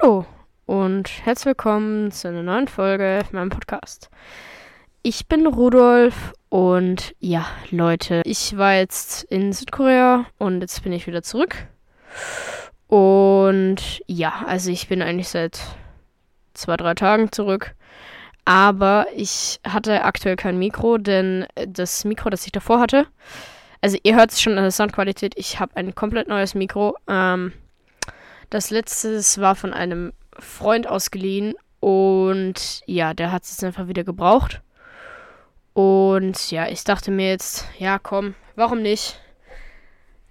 Hallo und herzlich willkommen zu einer neuen Folge meinem Podcast. Ich bin Rudolf und ja, Leute, ich war jetzt in Südkorea und jetzt bin ich wieder zurück. Und ja, also ich bin eigentlich seit zwei, drei Tagen zurück. Aber ich hatte aktuell kein Mikro, denn das Mikro, das ich davor hatte, also ihr hört es schon an der Soundqualität, ich habe ein komplett neues Mikro. Ähm, das letzte war von einem Freund ausgeliehen und ja, der hat es jetzt einfach wieder gebraucht. Und ja, ich dachte mir jetzt, ja komm, warum nicht?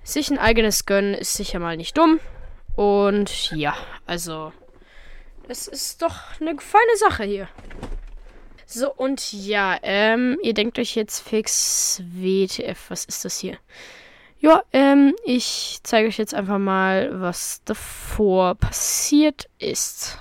Sich ein eigenes gönnen ist sicher mal nicht dumm. Und ja, also es ist doch eine feine Sache hier. So, und ja, ähm, ihr denkt euch jetzt fix WTF, was ist das hier? Ja, ähm, ich zeige euch jetzt einfach mal, was davor passiert ist.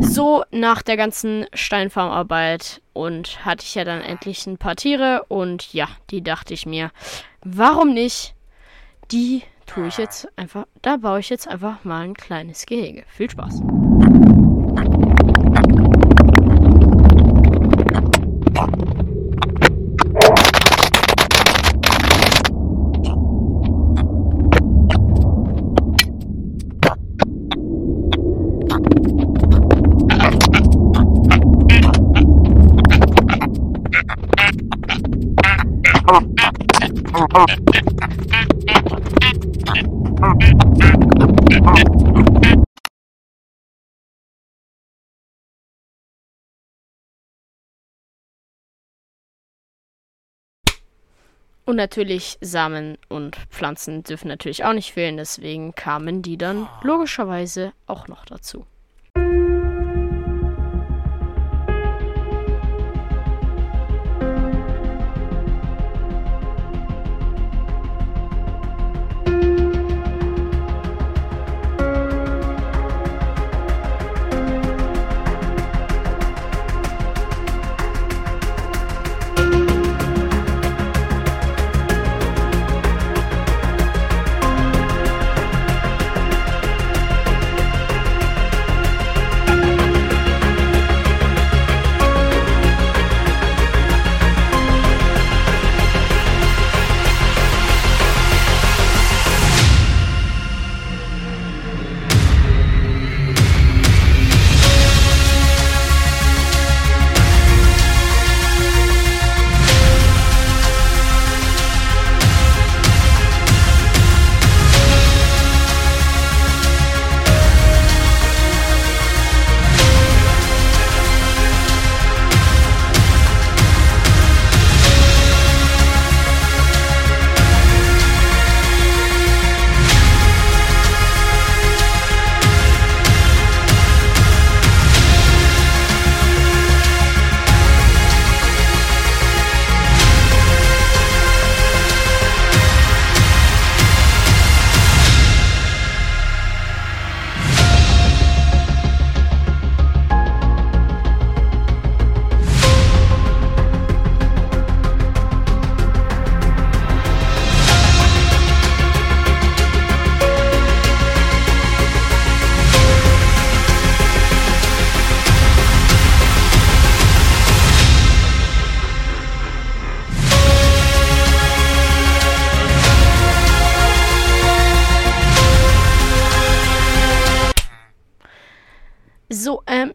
So nach der ganzen Steinfarmarbeit und hatte ich ja dann endlich ein paar Tiere und ja, die dachte ich mir, warum nicht? Die tue ich jetzt einfach, da baue ich jetzt einfach mal ein kleines Gehege. Viel Spaß. Und natürlich Samen und Pflanzen dürfen natürlich auch nicht fehlen, deswegen kamen die dann logischerweise auch noch dazu.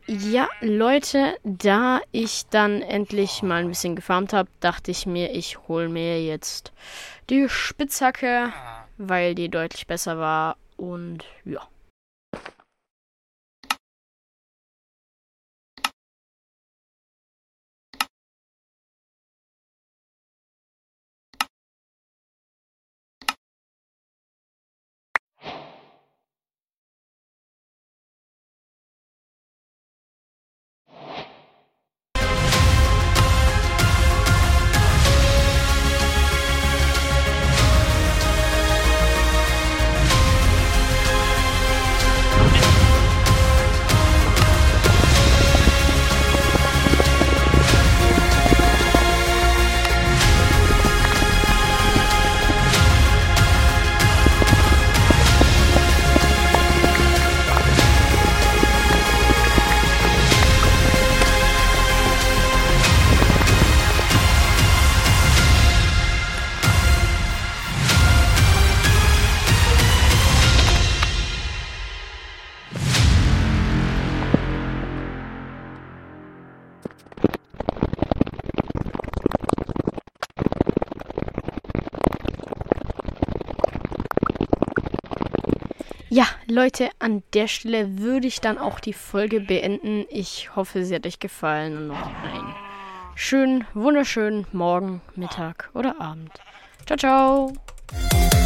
Ja, Leute, da ich dann endlich mal ein bisschen gefarmt habe, dachte ich mir, ich hole mir jetzt die Spitzhacke, weil die deutlich besser war und ja. Ja, Leute, an der Stelle würde ich dann auch die Folge beenden. Ich hoffe, sie hat euch gefallen und noch einen schönen, wunderschönen Morgen, Mittag oder Abend. Ciao, ciao.